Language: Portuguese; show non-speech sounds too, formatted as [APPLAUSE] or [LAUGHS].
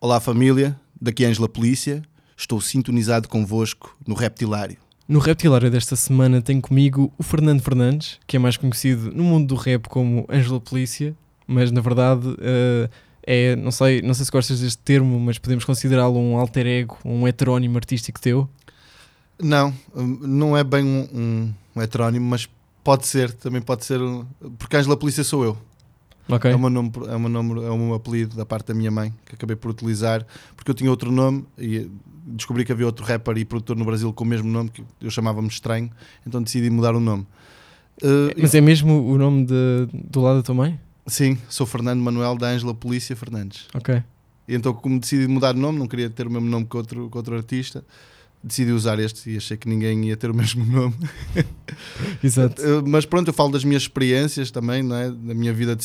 Olá família, daqui é Ângela Polícia, estou sintonizado convosco no Reptilário. No Reptilário desta semana tenho comigo o Fernando Fernandes, que é mais conhecido no mundo do rap como Ângela Polícia, mas na verdade eh, é, não sei, não sei se gostas deste termo, mas podemos considerá-lo um alter ego, um heterónimo artístico teu. Não, hum, não é bem um, um, um heterónimo, mas pode ser, também pode ser, um- porque Ângela Polícia sou eu. Ok? É, o meu nome, é, o meu nome, é o meu apelido da parte da minha mãe, que acabei por utilizar, porque eu tinha outro nome e descobri que havia outro rapper e produtor no Brasil com o mesmo nome, que eu chamava-me estranho, então decidi mudar o nome. Uh, Mas é mesmo o nome de- do lado da tua mãe? Sim, sou Fernando Manuel da Ângela Polícia Fernandes. Ok. E então, como decidi mudar de nome, não queria ter o mesmo nome que outro, que outro artista, decidi usar este e achei que ninguém ia ter o [LAUGHS] mesmo nome. Exato. Uh, Mas pronto, eu falo das minhas experiências também, não é? da minha vida de